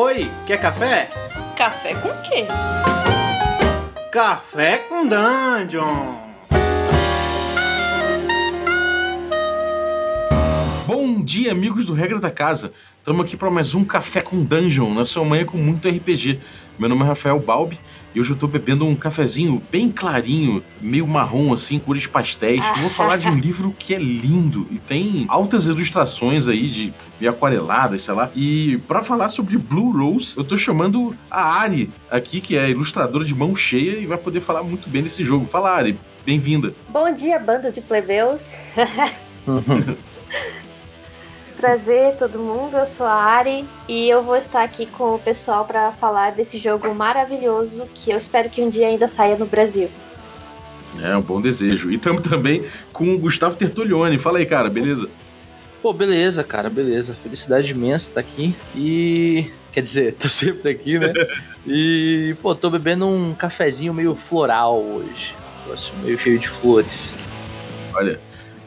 Oi, quer café? Café com quê? Café com Dungeon! Bom dia, amigos do Regra da Casa. Estamos aqui para mais um Café com Dungeon, na sua manhã com muito RPG. Meu nome é Rafael Balbi e hoje eu estou bebendo um cafezinho bem clarinho, meio marrom assim, cores pastéis. Eu vou falar de um livro que é lindo e tem altas ilustrações aí de meio aquareladas, sei lá. E para falar sobre Blue Rose, eu estou chamando a Ari aqui, que é ilustradora de mão cheia e vai poder falar muito bem desse jogo. Fala, Ari, bem-vinda. Bom dia, bando de plebeus. Prazer todo mundo, eu sou a Ari e eu vou estar aqui com o pessoal para falar desse jogo maravilhoso que eu espero que um dia ainda saia no Brasil. É, um bom desejo. E estamos também com o Gustavo Tertulione. Fala aí, cara, beleza? Pô, beleza, cara, beleza. Felicidade imensa estar aqui. E. Quer dizer, tô sempre aqui, né? E, pô, tô bebendo um cafezinho meio floral hoje. Meio cheio de flores. Olha,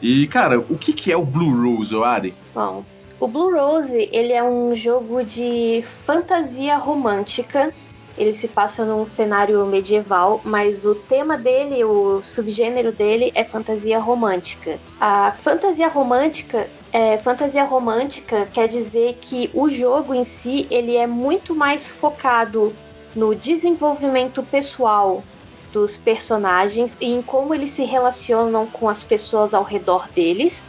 e, cara, o que, que é o Blue Rose, Ari? Bom, o Blue Rose ele é um jogo de fantasia romântica. Ele se passa num cenário medieval, mas o tema dele, o subgênero dele é fantasia romântica. A fantasia romântica é, fantasia romântica quer dizer que o jogo em si ele é muito mais focado no desenvolvimento pessoal dos personagens e em como eles se relacionam com as pessoas ao redor deles,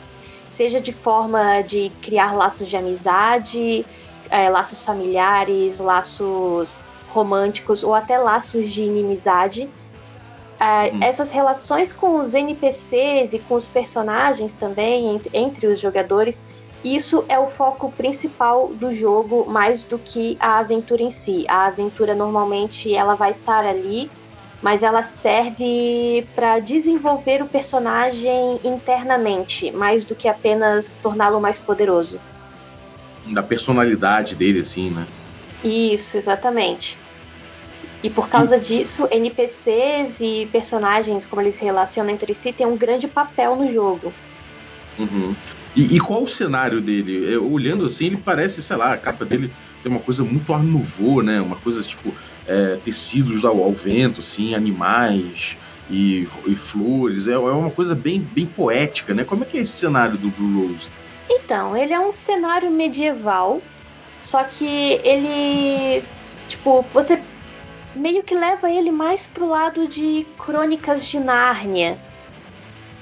seja de forma de criar laços de amizade, é, laços familiares, laços românticos ou até laços de inimizade. Hum. Essas relações com os NPCs e com os personagens também, entre, entre os jogadores, isso é o foco principal do jogo, mais do que a aventura em si. A aventura normalmente ela vai estar ali mas ela serve para desenvolver o personagem internamente, mais do que apenas torná-lo mais poderoso. Da personalidade dele, assim, né? Isso, exatamente. E por causa disso, NPCs e personagens, como eles se relacionam entre si, têm um grande papel no jogo. Uhum. E, e, qual o cenário dele? Eu, olhando assim, ele parece, sei lá, a capa dele tem uma coisa muito ar nouveau, né? Uma coisa tipo é, tecidos ao, ao, vento, assim, animais e, e flores. É, é, uma coisa bem, bem poética, né? Como é que é esse cenário do Blue Rose? Então, ele é um cenário medieval, só que ele, tipo, você meio que leva ele mais pro lado de Crônicas de Nárnia.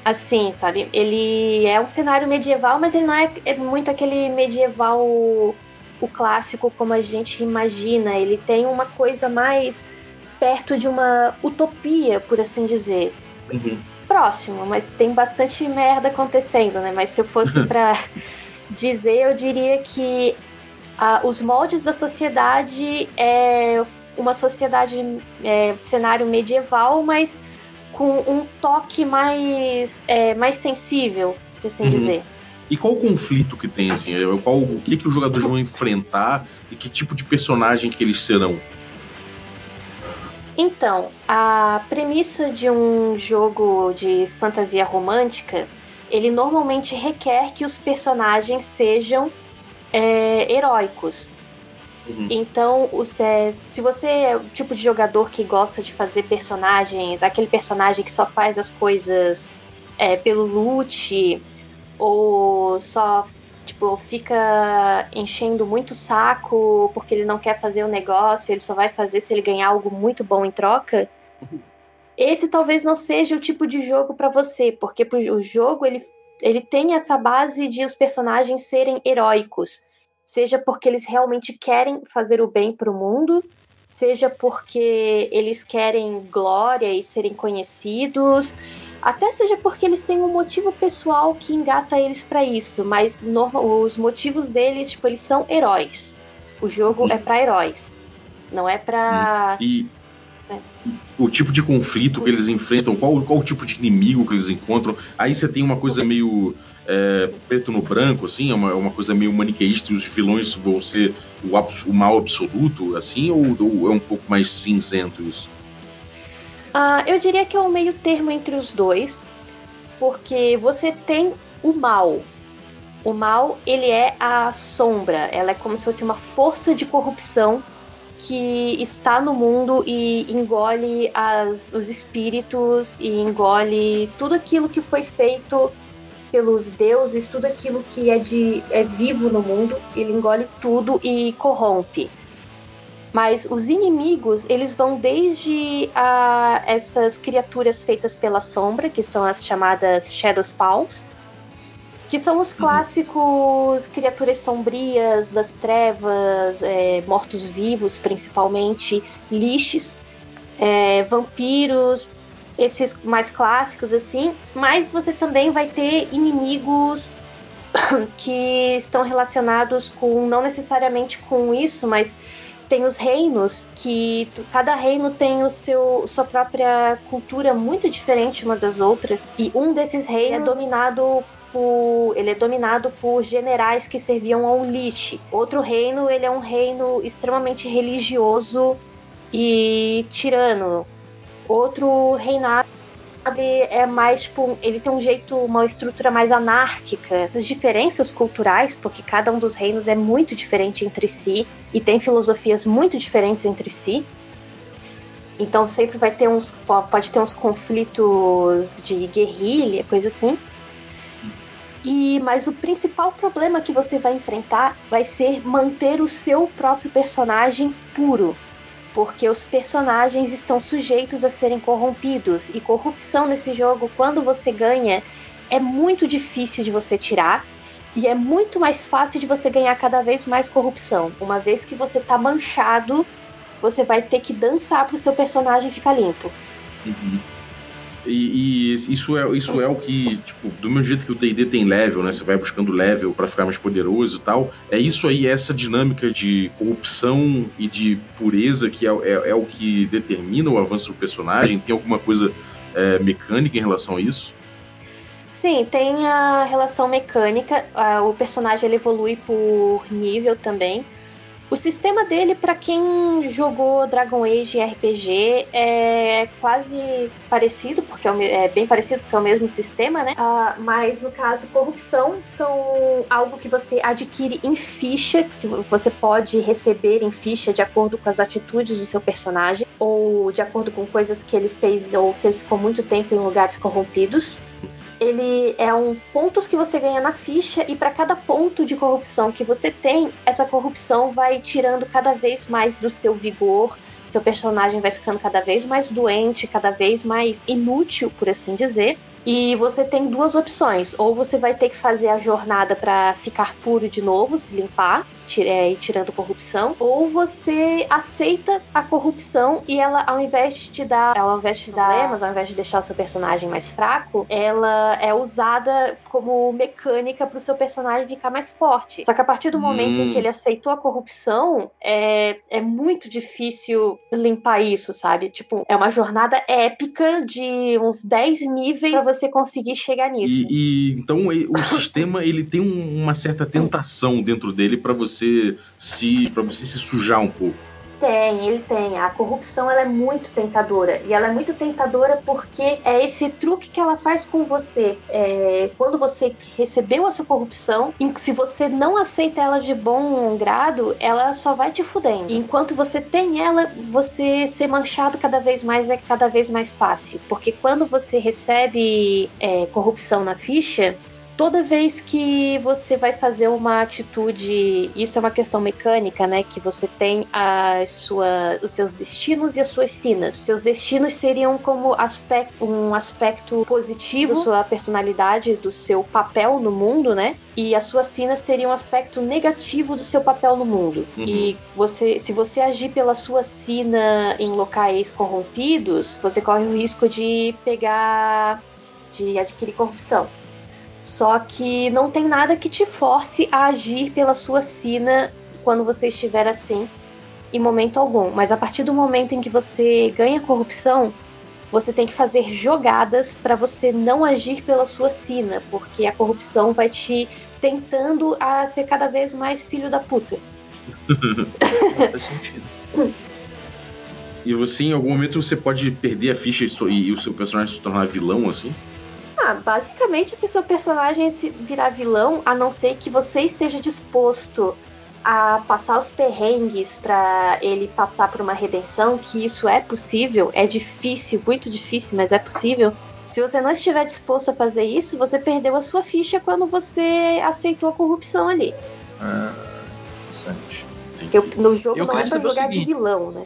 Assim, sabe? Ele é um cenário medieval, mas ele não é, é muito aquele medieval o clássico como a gente imagina. Ele tem uma coisa mais perto de uma utopia, por assim dizer. Uhum. Próximo, mas tem bastante merda acontecendo, né? Mas se eu fosse para dizer, eu diria que uh, os moldes da sociedade é uma sociedade é, cenário medieval, mas com um toque mais é, mais sensível, por assim uhum. dizer. E qual o conflito que tem, assim? Qual, o que, que os jogadores vão enfrentar e que tipo de personagem que eles serão? Então, a premissa de um jogo de fantasia romântica, ele normalmente requer que os personagens sejam é, heróicos. Uhum. Então, se você é o tipo de jogador que gosta de fazer personagens, aquele personagem que só faz as coisas é, pelo loot, ou só tipo fica enchendo muito saco porque ele não quer fazer o negócio, ele só vai fazer se ele ganhar algo muito bom em troca. Esse talvez não seja o tipo de jogo para você, porque o jogo ele, ele tem essa base de os personagens serem heróicos, seja porque eles realmente querem fazer o bem para o mundo, seja porque eles querem glória e serem conhecidos, até seja porque eles têm um motivo pessoal que engata eles para isso, mas os motivos deles, tipo, eles são heróis. O jogo uhum. é para heróis, não é para e é. o tipo de conflito que eles enfrentam, qual, qual o tipo de inimigo que eles encontram. Aí você tem uma coisa meio é, preto no branco, assim, é uma, uma coisa meio maniqueísta, e os vilões vão ser o, o mal absoluto, assim, ou, ou é um pouco mais cinzento isso? Uh, eu diria que é um meio termo entre os dois, porque você tem o mal, O mal, ele é a sombra, ela é como se fosse uma força de corrupção que está no mundo e engole as, os espíritos e engole tudo aquilo que foi feito pelos deuses, tudo aquilo que é de é vivo no mundo, ele engole tudo e corrompe. Mas os inimigos, eles vão desde a, essas criaturas feitas pela sombra, que são as chamadas Shadow Spawns, que são os uhum. clássicos criaturas sombrias das trevas, é, mortos-vivos principalmente, lixes, é, vampiros, esses mais clássicos assim, mas você também vai ter inimigos que estão relacionados com não necessariamente com isso, mas tem os reinos que cada reino tem o seu sua própria cultura muito diferente uma das outras e um desses reinos é dominado por, ele é dominado por generais que serviam ao Lich. Outro reino, ele é um reino extremamente religioso e tirano. Outro reinado é mais tipo, ele tem um jeito, uma estrutura mais anárquica, as diferenças culturais, porque cada um dos reinos é muito diferente entre si e tem filosofias muito diferentes entre si. Então sempre vai ter uns, pode ter uns conflitos de guerrilha, coisa assim. E mas o principal problema que você vai enfrentar vai ser manter o seu próprio personagem puro, porque os personagens estão sujeitos a serem corrompidos e corrupção nesse jogo, quando você ganha, é muito difícil de você tirar e é muito mais fácil de você ganhar cada vez mais corrupção. Uma vez que você tá manchado, você vai ter que dançar pro seu personagem ficar limpo. Uhum. E, e, isso, é, isso é o que, tipo, do mesmo jeito que o DD tem level, né? Você vai buscando level para ficar mais poderoso e tal. É isso aí, essa dinâmica de corrupção e de pureza que é, é, é o que determina o avanço do personagem. Tem alguma coisa é, mecânica em relação a isso? Sim, tem a relação mecânica. o personagem ele evolui por nível também. O sistema dele, para quem jogou Dragon Age RPG, é quase parecido, porque é, é, bem parecido, porque é o mesmo sistema, né? Uh, mas no caso, corrupção são algo que você adquire em ficha, que você pode receber em ficha de acordo com as atitudes do seu personagem, ou de acordo com coisas que ele fez, ou se ele ficou muito tempo em lugares corrompidos ele é um pontos que você ganha na ficha e para cada ponto de corrupção que você tem, essa corrupção vai tirando cada vez mais do seu vigor, seu personagem vai ficando cada vez mais doente, cada vez mais inútil, por assim dizer. E você tem duas opções: ou você vai ter que fazer a jornada para ficar puro de novo, se limpar, é, e tirando corrupção, ou você aceita a corrupção e ela, ao invés de te dar, ela ao invés de te dar problemas, ao invés de deixar o seu personagem mais fraco, ela é usada como mecânica para o seu personagem ficar mais forte. Só que a partir do momento hum. em que hum. ele aceitou a corrupção, é, é muito difícil limpar isso, sabe? Tipo, é uma jornada épica de uns 10 níveis para você conseguir chegar nisso. E, e então o sistema ele tem uma certa tentação dentro dele para você você se para você se sujar um pouco. Tem, ele tem. A corrupção ela é muito tentadora. E ela é muito tentadora porque é esse truque que ela faz com você. É, quando você recebeu essa corrupção, se você não aceita ela de bom grado, ela só vai te fudendo. enquanto você tem ela, você ser manchado cada vez mais é cada vez mais fácil. Porque quando você recebe é, corrupção na ficha, toda vez que você vai fazer uma atitude, isso é uma questão mecânica, né? Que você tem a sua, os seus destinos e as suas sinas. Seus destinos seriam como aspecto, um aspecto positivo da sua personalidade, do seu papel no mundo, né? E a sua sina seria um aspecto negativo do seu papel no mundo. Uhum. E você, se você agir pela sua sina em locais corrompidos, você corre o risco de pegar de adquirir corrupção. Só que não tem nada que te force a agir pela sua sina quando você estiver assim, em momento algum. Mas a partir do momento em que você ganha corrupção, você tem que fazer jogadas para você não agir pela sua sina, porque a corrupção vai te tentando a ser cada vez mais filho da puta. E você, em algum momento, você pode perder a ficha e, o seu personagem se tornar vilão, assim? Ah, basicamente, se seu personagem virar vilão, a não ser que você esteja disposto a passar os perrengues para ele passar por uma redenção, que isso é possível, é difícil, muito difícil, mas é possível. Se você não estiver disposto a fazer isso, você perdeu a sua ficha quando você aceitou a corrupção ali. Ah, interessante. Porque no jogo eu não é pra jogar de vilão, né?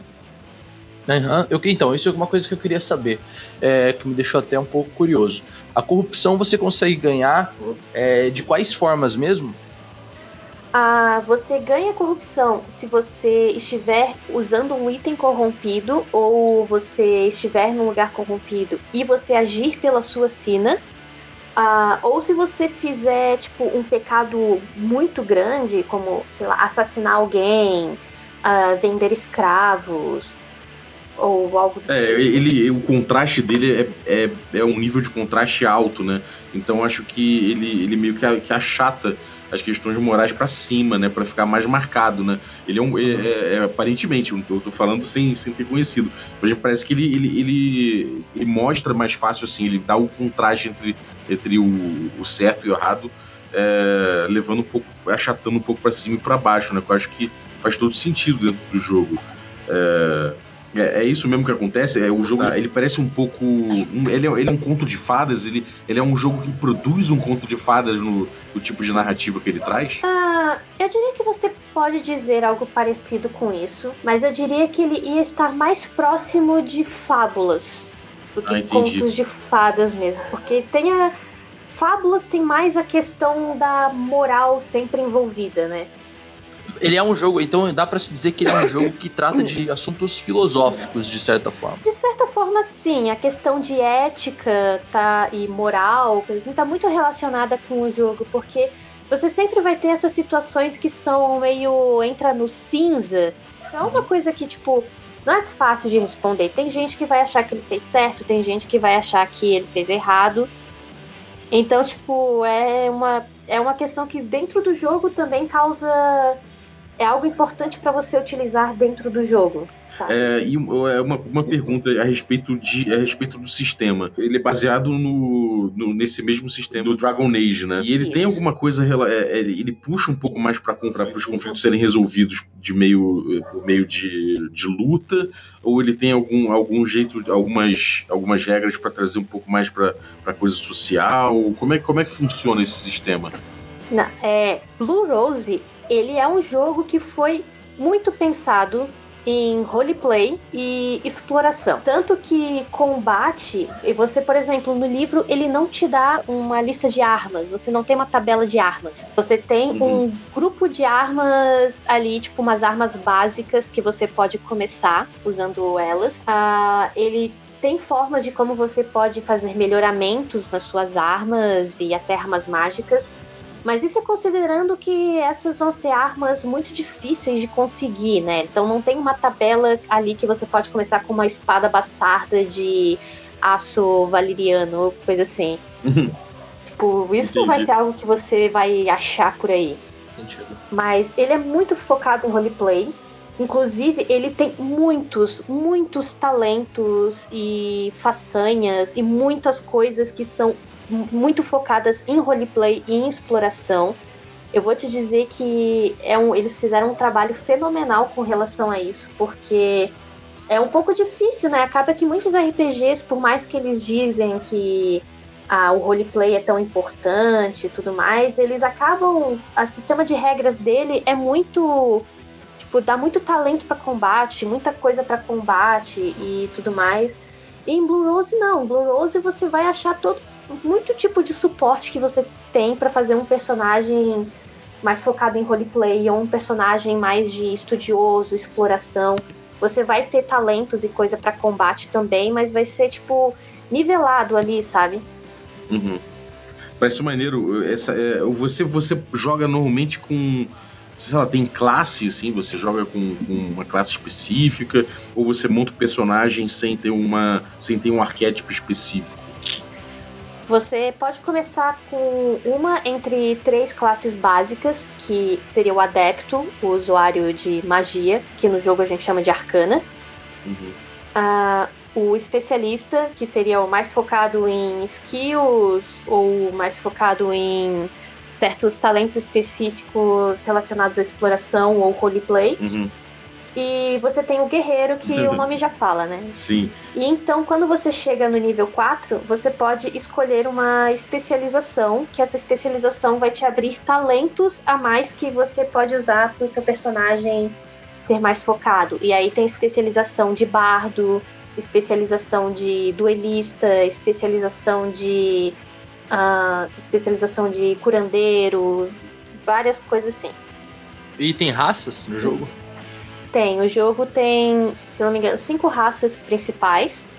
Uhum. Eu, então, isso é uma coisa que eu queria saber, é, que me deixou até um pouco curioso. A corrupção você consegue ganhar é, de quais formas mesmo? Ah, você ganha corrupção se você estiver usando um item corrompido ou você estiver num lugar corrompido e você agir pela sua sina. Ah, ou se você fizer tipo um pecado muito grande, como sei lá, assassinar alguém, ah, vender escravos, ou algo do é, tipo. Ele, o contraste dele é, é, é, um nível de contraste alto, né? Então acho que ele, ele meio que, que achata as questões morais para cima, né? Para ficar mais marcado, né? Ele é um. É, é, é aparentemente, eu tô falando sem, sem ter conhecido, mas parece que ele, ele, ele, ele mostra mais fácil, assim, ele dá o contraste entre, entre o, o certo e o errado. É, levando um pouco, achatando um pouco para cima e para baixo, né? Que eu acho que faz todo sentido dentro do jogo. É, é, é, isso mesmo que acontece. É, o jogo ele parece um pouco. Um, ele, é, ele, é, um conto de fadas, ele, ele é um jogo que produz um conto de fadas no, no tipo de narrativa que ele traz? Ah, eu diria que você pode dizer algo parecido com isso, mas eu diria que ele ia estar mais próximo de fábulas do que ah, contos de fadas mesmo. Porque tem a. Fábulas tem mais a questão da moral sempre envolvida, né? Ele é um jogo, então dá para se dizer que ele é um jogo que trata de assuntos filosóficos de certa forma. De certa forma, sim. A questão de ética tá, e moral, assim, tá muito relacionada com o jogo, porque você sempre vai ter essas situações que são meio entra no cinza. É uma coisa que tipo não é fácil de responder. Tem gente que vai achar que ele fez certo, tem gente que vai achar que ele fez errado. Então, tipo, é uma é uma questão que dentro do jogo também causa é algo importante para você utilizar dentro do jogo. Sabe? É, e é uma, uma pergunta a respeito, de, a respeito do sistema. Ele é baseado no, no nesse mesmo sistema do Dragon Age, né? E ele Isso. tem alguma coisa. É, é, ele puxa um pouco mais para os conflitos serem resolvidos de meio, por meio de, de luta? Ou ele tem algum, algum jeito, algumas, algumas regras para trazer um pouco mais para coisa social? Como é, como é que funciona esse sistema? Não, é, Blue Rose ele é um jogo que foi muito pensado em roleplay e exploração. Tanto que combate, e você, por exemplo, no livro, ele não te dá uma lista de armas, você não tem uma tabela de armas. Você tem uhum. um grupo de armas ali, tipo umas armas básicas que você pode começar usando elas. Uh, ele tem formas de como você pode fazer melhoramentos nas suas armas e até armas mágicas. Mas isso é considerando que essas vão ser armas muito difíceis de conseguir, né? Então não tem uma tabela ali que você pode começar com uma espada bastarda de aço valeriano, coisa assim. Uhum. tipo, isso Entendi. não vai ser algo que você vai achar por aí. Entendi. Mas ele é muito focado em roleplay. Inclusive, ele tem muitos, muitos talentos e façanhas e muitas coisas que são muito focadas em roleplay e em exploração. Eu vou te dizer que é um, eles fizeram um trabalho fenomenal com relação a isso, porque é um pouco difícil, né? Acaba que muitos RPGs, por mais que eles dizem que ah, o roleplay é tão importante e tudo mais, eles acabam. O sistema de regras dele é muito. Tipo, dá muito talento para combate, muita coisa para combate e tudo mais. E em Blue Rose, não. Blue Rose você vai achar todo muito tipo de suporte que você tem para fazer um personagem mais focado em roleplay ou um personagem mais de estudioso, exploração. Você vai ter talentos e coisa para combate também, mas vai ser tipo nivelado ali, sabe? Uhum. Parece maneiro. Essa, é, você, você joga normalmente com. Sei lá, tem classe, assim, você joga com, com, uma classe específica, ou você monta o personagem sem ter, uma, sem ter um arquétipo específico? Você pode começar com uma entre três classes básicas, que seria o adepto, o usuário de magia, que no jogo a gente chama de arcana. Uhum. Uh, o especialista, que seria o mais focado em skills ou mais focado em certos talentos específicos relacionados à exploração ou roleplay. Uhum. E você tem o guerreiro, que o nome já fala, né? Sim. E então, quando você chega no nível 4, você pode escolher uma especialização, que essa especialização vai te abrir talentos a mais que você pode usar para o seu personagem ser mais focado. E aí tem especialização de bardo, especialização de duelista, especialização de. Uh, especialização de curandeiro, várias coisas assim. E tem raças no jogo? Tem. O jogo tem, se não me engano, cinco raças principais.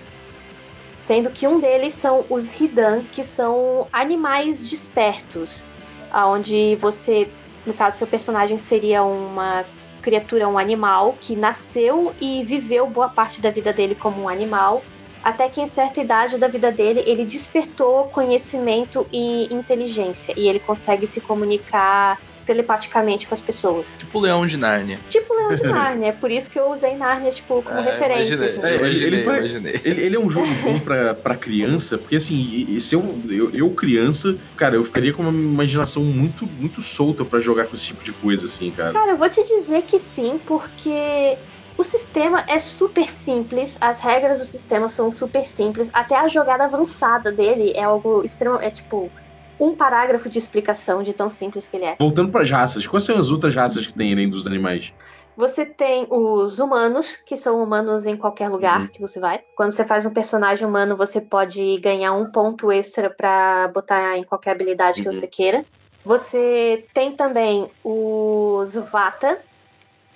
Sendo que um deles são os Hidan, que são animais despertos. Onde você, no caso, seu personagem seria uma criatura, um animal, que nasceu e viveu boa parte da vida dele como um animal, até que em certa idade da vida dele ele despertou conhecimento e inteligência e ele consegue se comunicar telepaticamente com as pessoas. Tipo o Leão de Nárnia. Tipo o Leão de Nárnia, é por isso que eu usei Nárnia tipo, como é, referência. Imaginei, assim. é, ele, imaginei. Ele, ele, é um jogo bom pra, pra criança, porque assim, se eu, eu, eu, criança, cara, eu ficaria com uma imaginação muito, muito solta para jogar com esse tipo de coisa, assim, cara. Cara, eu vou te dizer que sim, porque o sistema é super simples, as regras do sistema são super simples, até a jogada avançada dele é algo extremo, é tipo um parágrafo de explicação de tão simples que ele é. Voltando para as raças, quais são as outras raças que tem além dos animais? Você tem os humanos, que são humanos em qualquer lugar uhum. que você vai. Quando você faz um personagem humano, você pode ganhar um ponto extra para botar em qualquer habilidade uhum. que você queira. Você tem também os Vata,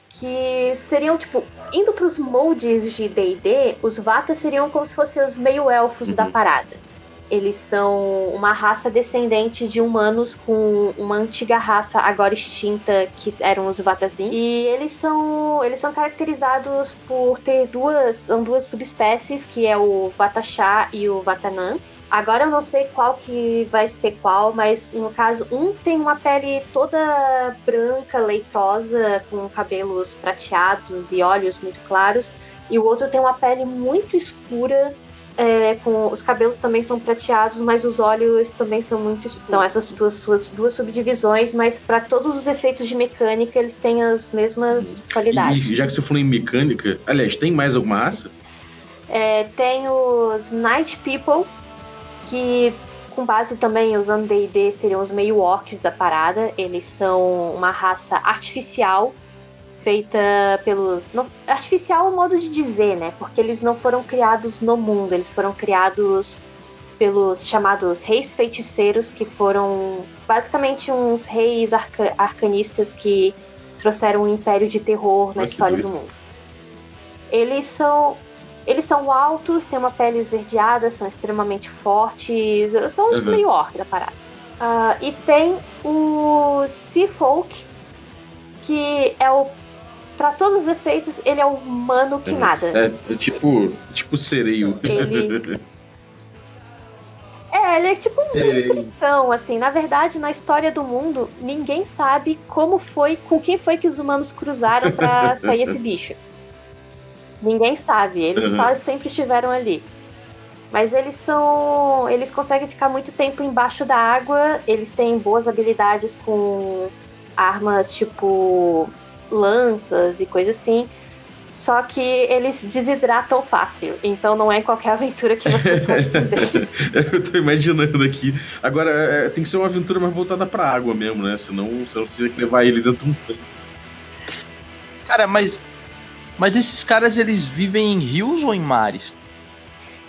que seriam, tipo, indo para os moldes de D&D, os Vata seriam como se fossem os meio-elfos uhum. da parada. Eles são uma raça descendente de humanos com uma antiga raça agora extinta que eram os Vatazin. E eles são eles são caracterizados por ter duas são duas subespécies, que é o Vatachá e o Vatanan. Agora eu não sei qual que vai ser qual, mas no caso, um tem uma pele toda branca, leitosa, com cabelos prateados e olhos muito claros, e o outro tem uma pele muito escura, é, com os cabelos também são prateados, mas os olhos também são muito são essas duas suas duas subdivisões, mas para todos os efeitos de mecânica eles têm as mesmas qualidades. E, já que você falou em mecânica, aliás, tem mais alguma raça? É, tem os Night People, que com base também usando D&D seriam os meio orcs da parada. Eles são uma raça artificial feita pelos não, artificial é o modo de dizer, né? Porque eles não foram criados no mundo, eles foram criados pelos chamados reis feiticeiros, que foram basicamente uns reis arca arcanistas que trouxeram um império de terror na história do mundo. Eles são eles são altos, têm uma pele esverdeada, são extremamente fortes, são os uhum. meio orc da parada. Uh, e tem o Sea Folk, que é o para todos os efeitos, ele é humano que é, nada. É, é tipo, tipo sereio. Ele É, ele é tipo um tritão, assim. Na verdade, na história do mundo, ninguém sabe como foi, com quem foi que os humanos cruzaram para sair esse bicho. Ninguém sabe, eles uhum. só sempre estiveram ali. Mas eles são. Eles conseguem ficar muito tempo embaixo da água, eles têm boas habilidades com armas tipo lanças e coisas assim. Só que eles desidratam fácil, então não é qualquer aventura que você pode ter deles. Eu tô imaginando aqui. Agora, é, tem que ser uma aventura mais voltada pra água mesmo, né? Senão você não precisa levar ele dentro de um tanque. Cara, mas. Mas esses caras eles vivem em rios ou em mares?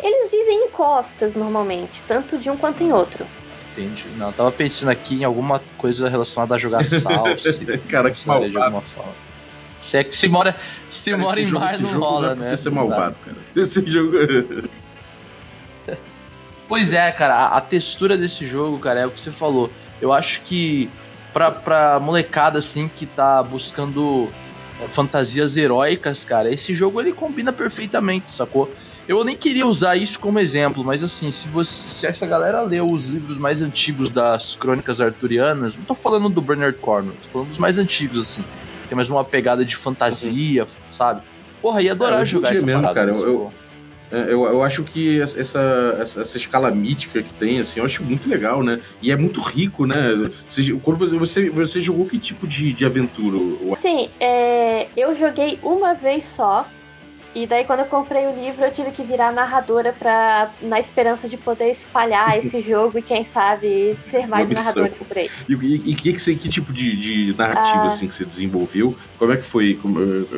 Eles vivem em costas normalmente, tanto de um quanto em outro. Entendi. Não, eu tava pensando aqui em alguma coisa relacionada a jogar salsa. Cara, que malvado. De alguma forma. Se é que se mora, se cara, mora em jogo, mar, não jogo rola, não é né? Você ser malvado, cara. Esse jogo. pois é, cara, a, a, textura desse jogo, cara, é o que você falou. Eu acho que pra, pra molecada assim que tá buscando é, fantasias heróicas, cara, esse jogo ele combina perfeitamente, sacou? Eu nem queria usar isso como exemplo, mas assim, se, você, se essa galera leu os livros mais antigos das crônicas arturianas, não tô falando do Bernard Cornwell, tô falando dos mais antigos, assim. Tem mais uma pegada de fantasia, uhum. sabe? Porra, ia adorar é, jogar essa mesmo, cara. Eu, eu, É, eu, eu acho que essa, essa, essa escala mítica que tem, assim, eu acho muito legal, né? E é muito rico, né? Você, quando você, você, você jogou que tipo de, de aventura? Sim, é, eu joguei uma vez só. E daí quando eu comprei o livro eu tive que virar narradora para na esperança de poder espalhar esse jogo e quem sabe ser mais narradores por aí. E, e, e que, que, que tipo de, de narrativa ah. assim que você desenvolveu? Como é que foi?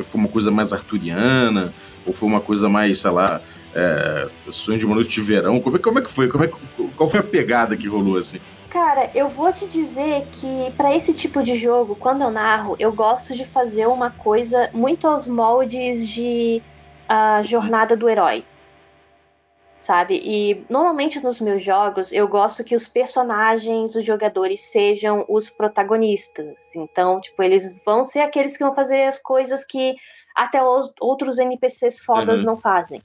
Foi uma coisa mais arturiana? Ou foi uma coisa mais, sei lá, é, sonho de uma noite de verão? Como é, como é que foi? Como é, qual foi a pegada que rolou assim? Cara, eu vou te dizer que para esse tipo de jogo, quando eu narro, eu gosto de fazer uma coisa muito aos moldes de a jornada do herói. Sabe? E normalmente nos meus jogos eu gosto que os personagens, os jogadores sejam os protagonistas. Então, tipo, eles vão ser aqueles que vão fazer as coisas que até os outros NPCs fodas uhum. não fazem.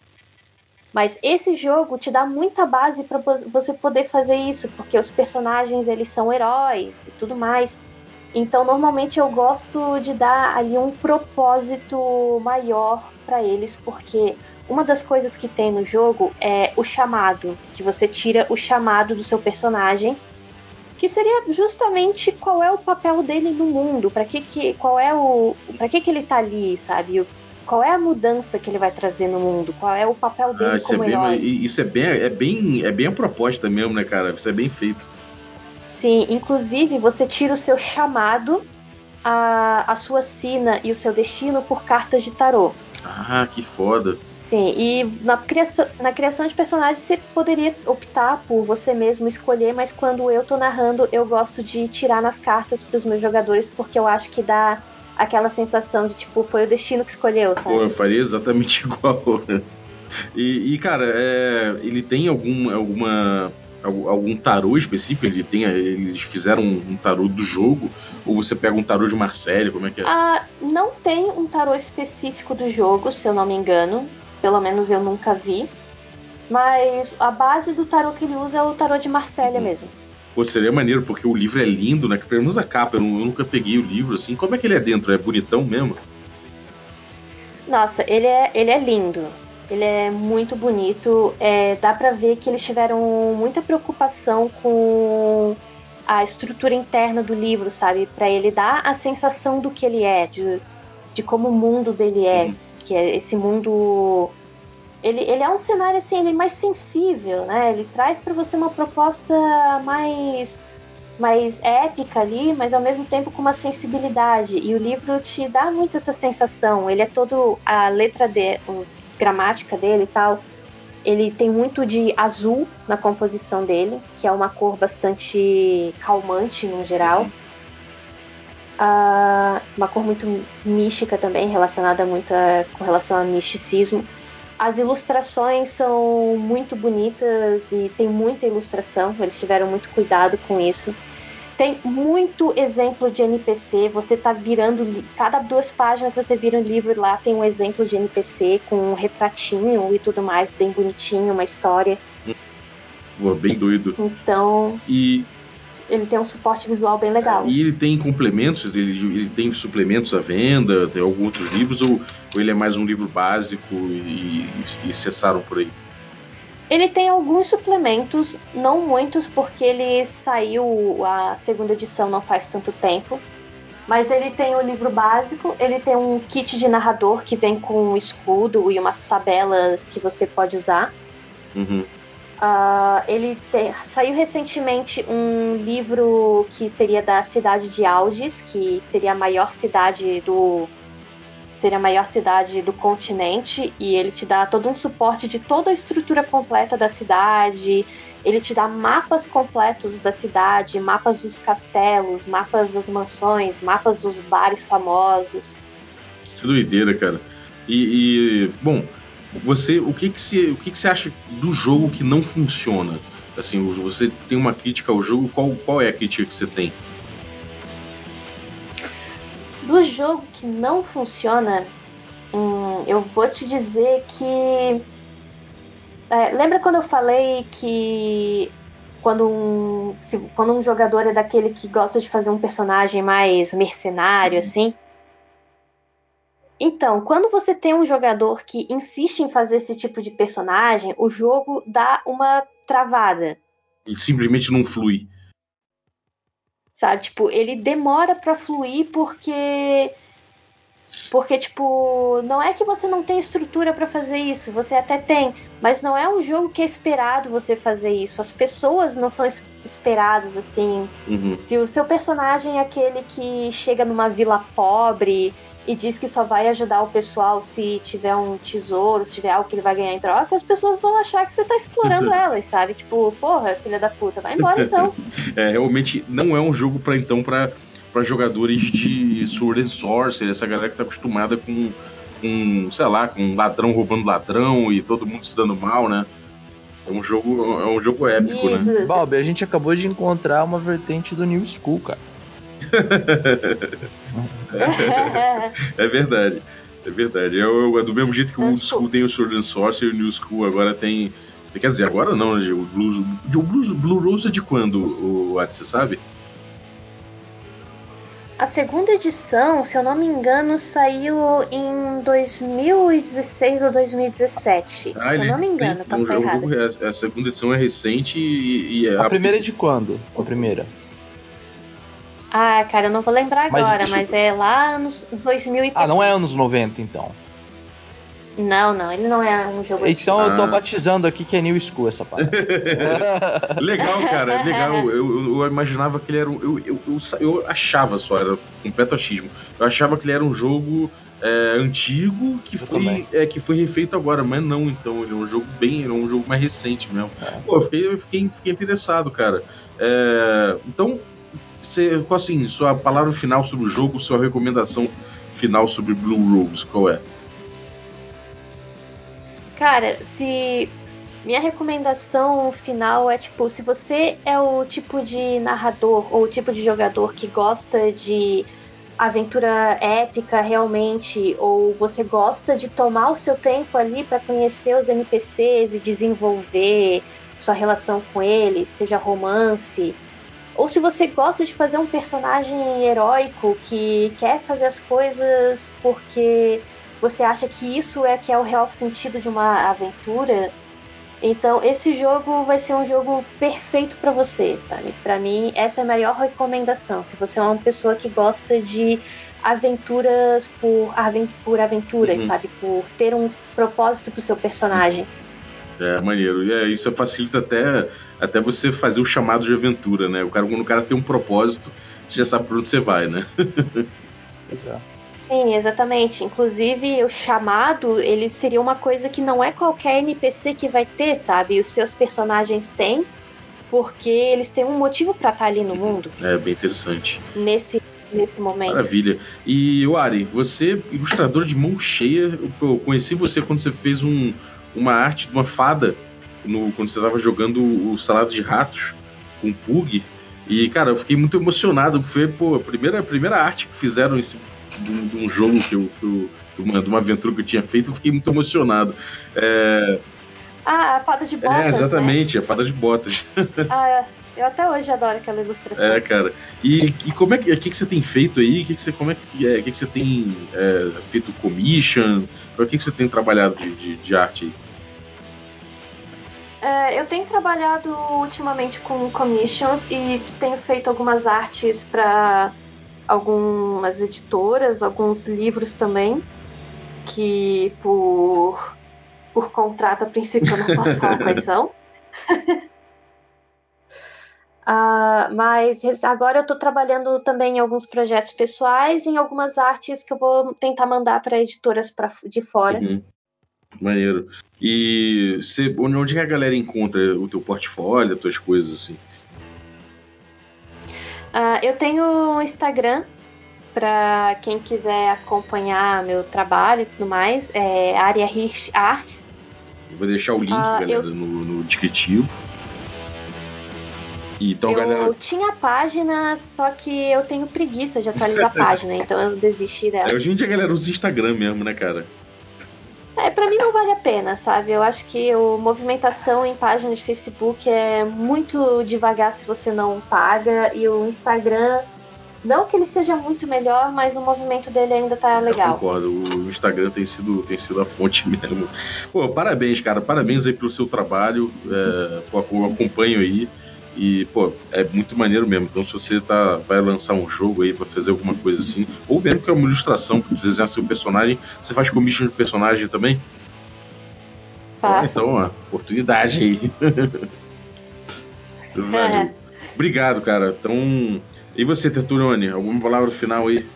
Mas esse jogo te dá muita base para você poder fazer isso, porque os personagens eles são heróis e tudo mais. Então, normalmente eu gosto de dar ali um propósito maior para eles, porque uma das coisas que tem no jogo é o chamado, que você tira o chamado do seu personagem, que seria justamente qual é o papel dele no mundo, para que que qual é o para que que ele tá ali, sabe? Qual é a mudança que ele vai trazer no mundo? Qual é o papel dele ah, como é bem, herói? Isso é bem, é bem, é bem a proposta mesmo, né, cara? Isso é bem feito. Sim, inclusive você tira o seu chamado, a, a sua sina e o seu destino por cartas de tarô. Ah, que foda. Sim, e na criação, na criação de personagens você poderia optar por você mesmo escolher, mas quando eu tô narrando, eu gosto de tirar nas cartas pros meus jogadores, porque eu acho que dá aquela sensação de tipo, foi o destino que escolheu, sabe? Pô, eu faria exatamente igual. e, e, cara, é, ele tem algum, alguma algum tarô específico? Ele tem, eles fizeram um tarô do jogo? Ou você pega um tarô de Marseille? Como é que é? Ah, não tem um tarô específico do jogo, se eu não me engano. Pelo menos eu nunca vi. Mas a base do tarô que ele usa é o tarô de Marselha uhum. mesmo. Pô, seria maneiro, porque o livro é lindo, né? Pelo menos a capa, eu, nunca peguei o livro assim. Como é que ele é dentro? É bonitão mesmo? Nossa, ele é, ele é lindo. Ele é muito bonito. É, dá para ver que eles tiveram muita preocupação com a estrutura interna do livro, sabe? Para ele dar a sensação do que ele é, de, de como o mundo dele é. Uhum. Que é esse mundo. Ele, ele é um cenário assim, ele é mais sensível, né? Ele traz para você uma proposta mais mais épica ali, mas ao mesmo tempo com uma sensibilidade. E o livro te dá muito essa sensação. Ele é todo a letra D, gramática dele e tal, ele tem muito de azul na composição dele, que é uma cor bastante calmante no geral. Uh, uma cor muito mística também, relacionada muito a, com relação ao misticismo. As ilustrações são muito bonitas e tem muita ilustração, eles tiveram muito cuidado com isso. Tem muito exemplo de NPC. Você tá virando. Cada duas páginas que você vira um livro lá tem um exemplo de NPC com um retratinho e tudo mais, bem bonitinho, uma história. Pô, bem doido. Então. E. Ele tem um suporte visual bem legal. E ele tem complementos? Ele, ele tem suplementos à venda? Tem alguns outros livros? Ou, ou ele é mais um livro básico e, e, e cessaram por aí? Ele tem alguns suplementos, não muitos, porque ele saiu a segunda edição não faz tanto tempo. Mas ele tem o livro básico, ele tem um kit de narrador que vem com um escudo e umas tabelas que você pode usar. Uhum. Uh, ele te, saiu recentemente um livro que seria da cidade de Aldis, que seria a maior cidade do seria a maior cidade do continente e ele te dá todo um suporte de toda a estrutura completa da cidade. Ele te dá mapas completos da cidade, mapas dos castelos, mapas das mansões, mapas dos bares famosos. Que doideira, cara. E, e bom, você, o que que você, o que que você acha do jogo que não funciona? Assim, você tem uma crítica ao jogo, qual, qual é a crítica que você tem? Do jogo que não funciona, hum, eu vou te dizer que. É, lembra quando eu falei que quando um, se, quando um jogador é daquele que gosta de fazer um personagem mais mercenário, uhum. assim? Então, quando você tem um jogador que insiste em fazer esse tipo de personagem, o jogo dá uma travada. E simplesmente não flui. Sabe? Tipo, ele demora para fluir porque porque, tipo, não é que você não tem estrutura para fazer isso, você até tem, mas não é um jogo que é esperado você fazer isso. As pessoas não são esperadas assim. Uhum. Se o seu personagem é aquele que chega numa vila pobre e diz que só vai ajudar o pessoal se tiver um tesouro, se tiver algo que ele vai ganhar em troca, as pessoas vão achar que você tá explorando elas, sabe? Tipo, porra, filha da puta, vai embora então. é, realmente não é um jogo para então para para jogadores de Sword and Sorcery, essa galera que tá acostumada com, com, sei lá, com ladrão roubando ladrão e todo mundo se dando mal, né? É um jogo, é um jogo épico, Isso, né? Bob, a gente acabou de encontrar uma vertente do New School, cara. É verdade. É verdade. É, é do mesmo jeito que o Old School tem o Sword and Sorcery, o New School agora tem. Quer dizer, agora não, né? O Blues. O Blues, Blue Rose é de quando, o Ari, você sabe? A segunda edição, se eu não me engano, saiu em 2016 ou 2017. Ah, se eu não me engano, posso estar errado. A segunda edição é recente e, e a, a primeira é de quando? A primeira? Ah, cara, eu não vou lembrar mas agora, mas é lá anos 2000 e Ah, não é anos 90 então. Não, não, ele não é um jogo Então ah. eu tô batizando aqui que é New School essa parte. legal, cara, legal. Eu, eu, eu, imaginava que ele era um. Eu, eu, eu, achava só, era completo achismo. Eu achava que ele era um jogo é, antigo que foi, é, que foi refeito agora, mas não, então. Ele é um jogo bem. é um jogo mais recente mesmo. É. Pô, eu fiquei, eu fiquei, fiquei interessado, cara. É, então, você, assim, sua palavra final sobre o jogo, sua recomendação final sobre Blue Rose, qual é? Cara, se. Minha recomendação final é tipo, se você é o tipo de narrador ou o tipo de jogador que gosta de aventura épica realmente, ou você gosta de tomar o seu tempo ali para conhecer os NPCs e desenvolver sua relação com eles, seja romance, ou se você gosta de fazer um personagem heróico que quer fazer as coisas porque você acha que isso é que é o real sentido de uma aventura, então esse jogo vai ser um jogo perfeito para você, sabe? Para mim essa é a maior recomendação. Se você é uma pessoa que gosta de aventuras por, aventuras, uhum. sabe? Por ter um propósito pro seu personagem. É, maneiro. E é, isso facilita até, até você fazer o chamado de aventura, né? O cara, quando o cara tem um propósito, você já sabe por onde você vai, né? Sim, exatamente. Inclusive, o chamado, ele seria uma coisa que não é qualquer NPC que vai ter, sabe? Os seus personagens têm, porque eles têm um motivo para estar tá ali no mundo. É, bem interessante. Nesse, nesse momento. Maravilha. E, Wari, você, ilustrador de mão cheia, eu conheci você quando você fez um, uma arte de uma fada no, quando você estava jogando o Salado de Ratos com o Pug. E, cara, eu fiquei muito emocionado, porque foi pô, a primeira, a primeira arte que fizeram esse de, de um jogo que eu, que eu de, uma, de uma aventura que eu tinha feito, eu fiquei muito emocionado. É... Ah, a fada de botas. É, exatamente, né? a fada de botas. Ah, eu até hoje adoro aquela ilustração. É, cara. E, e como é que, que, que você tem feito aí? Que que você, como é que, é, que, que você tem é, feito commission? O que, que você tem trabalhado de, de, de arte aí? É, eu tenho trabalhado ultimamente com commissions e tenho feito algumas artes para algumas editoras, alguns livros também, que por, por contrato a princípio eu não posso falar quais são. Uh, mas agora eu estou trabalhando também em alguns projetos pessoais e em algumas artes que eu vou tentar mandar para editoras pra, de fora. Uhum. Maneiro. E cê, onde que a galera encontra o teu portfólio, as tuas coisas assim? Uh, eu tenho um Instagram para quem quiser acompanhar meu trabalho e tudo mais, é Área Hirsch Arts. vou deixar o link, uh, galera, eu... no, no descritivo. Então, eu galera... tinha página, só que eu tenho preguiça de atualizar a página, então eu desisti dela. É, hoje em dia a galera usa Instagram mesmo, né, cara? É, pra mim não vale a pena, sabe? Eu acho que a movimentação em página de Facebook é muito devagar se você não paga, e o Instagram Não que ele seja muito melhor, mas o movimento dele ainda tá legal. Eu concordo, o Instagram tem sido, tem sido a fonte mesmo. Pô, parabéns, cara, parabéns aí pelo seu trabalho. É, pô, eu acompanho aí. E, pô, é muito maneiro mesmo. Então, se você tá, vai lançar um jogo aí, vai fazer alguma coisa assim, ou mesmo que é uma ilustração para desenhar seu personagem, você faz commission de personagem também? Faço. Então, ó, oportunidade aí. Valeu. Obrigado, cara. Então, e você, Tertulione, alguma palavra final aí?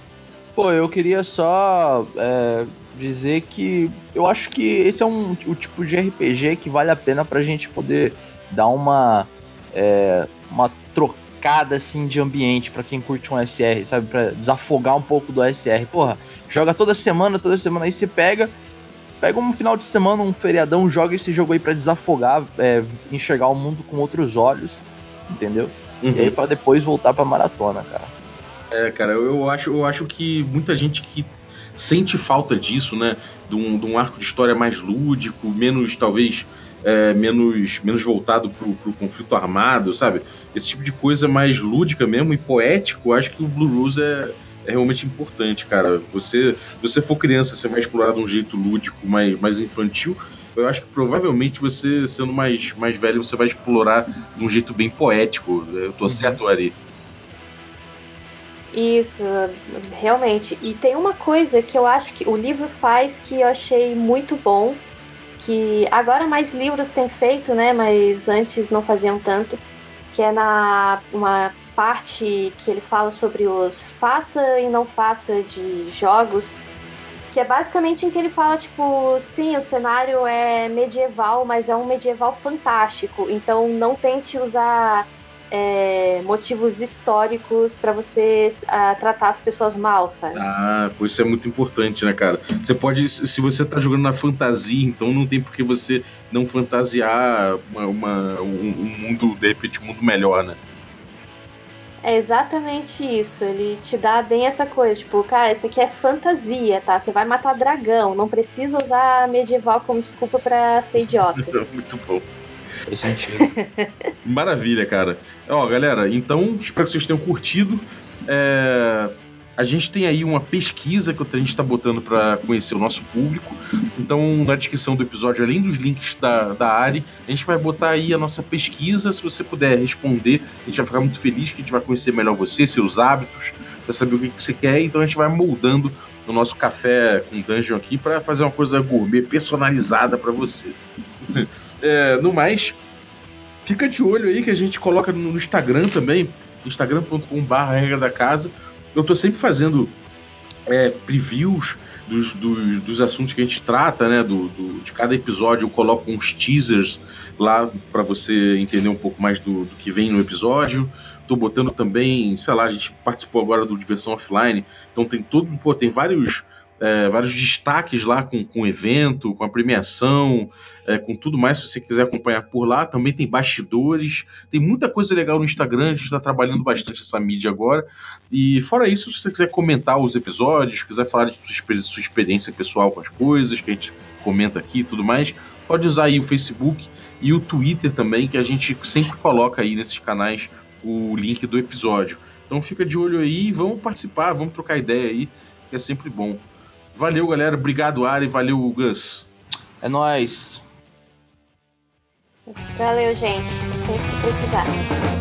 Pô, eu queria só é, dizer que eu acho que esse é um, o tipo de RPG que vale a pena pra gente poder dar uma, é, uma trocada assim de ambiente para quem curte um SR, sabe? Pra desafogar um pouco do SR. Porra, joga toda semana, toda semana aí você pega. Pega um final de semana, um feriadão, joga esse jogo aí pra desafogar, é, enxergar o mundo com outros olhos, entendeu? Uhum. E aí pra depois voltar pra maratona, cara. É, cara, eu acho, eu acho que muita gente que sente falta disso, né? De um, de um arco de história mais lúdico, menos, talvez, é, menos, menos voltado pro, pro conflito armado, sabe? Esse tipo de coisa mais lúdica mesmo e poético, eu acho que o Blue Rose é, é realmente importante, cara. Você, se você for criança, você vai explorar de um jeito lúdico, mais, mais infantil. Eu acho que provavelmente você, sendo mais, mais velho, você vai explorar de um jeito bem poético. Eu tô uhum. certo, Ari? Isso, realmente. E tem uma coisa que eu acho que o livro faz que eu achei muito bom, que agora mais livros têm feito, né? Mas antes não faziam tanto, que é na uma parte que ele fala sobre os faça e não faça de jogos, que é basicamente em que ele fala tipo, sim, o cenário é medieval, mas é um medieval fantástico, então não tente usar é, motivos históricos para você uh, tratar as pessoas mal, sabe? Ah, pois isso é muito importante, né, cara? Você pode, se você tá jogando na fantasia, então não tem por que você não fantasiar uma, uma um, um mundo, de repente, um mundo melhor, né? É exatamente isso. Ele te dá bem essa coisa, tipo, cara, isso aqui é fantasia, tá? Você vai matar dragão, não precisa usar medieval como desculpa para ser idiota. Muito bom. Faz sentido. Maravilha, cara. Ó, galera, então espero que vocês tenham curtido. É, a gente tem aí uma pesquisa que a gente está botando para conhecer o nosso público. Então, na descrição do episódio, além dos links da, da Ari, a gente vai botar aí a nossa pesquisa. Se você puder responder, a gente vai ficar muito feliz que a gente vai conhecer melhor você, seus hábitos, para saber o que, que você quer. Então, a gente vai moldando o nosso café com dungeon aqui para fazer uma coisa gourmet personalizada para você. é, no mais, fica de olho aí que a gente coloca no Instagram também, instagram.com/barra regra da casa eu tô sempre fazendo é, previews dos, dos, dos, assuntos que a gente trata, né? Do, do, de cada episódio eu coloco uns teasers lá para você entender um pouco mais do, do, que vem no episódio. Tô botando também, sei lá, a gente participou agora do Diversão Offline, então tem todo, pô, tem vários é, vários destaques lá com, com o evento, com a premiação, é, com tudo mais, se você quiser acompanhar por lá. Também tem bastidores, tem muita coisa legal no Instagram, a gente está trabalhando bastante essa mídia agora. E fora isso, se você quiser comentar os episódios, quiser falar de sua, sua experiência pessoal com as coisas que a gente comenta aqui e tudo mais, pode usar aí o Facebook e o Twitter também, que a gente sempre coloca aí nesses canais o link do episódio. Então fica de olho aí, vamos participar, vamos trocar ideia aí, que é sempre bom. Valeu, galera. Obrigado, Ari. Valeu, Gus. É nóis. Valeu, gente. Sempre precisar.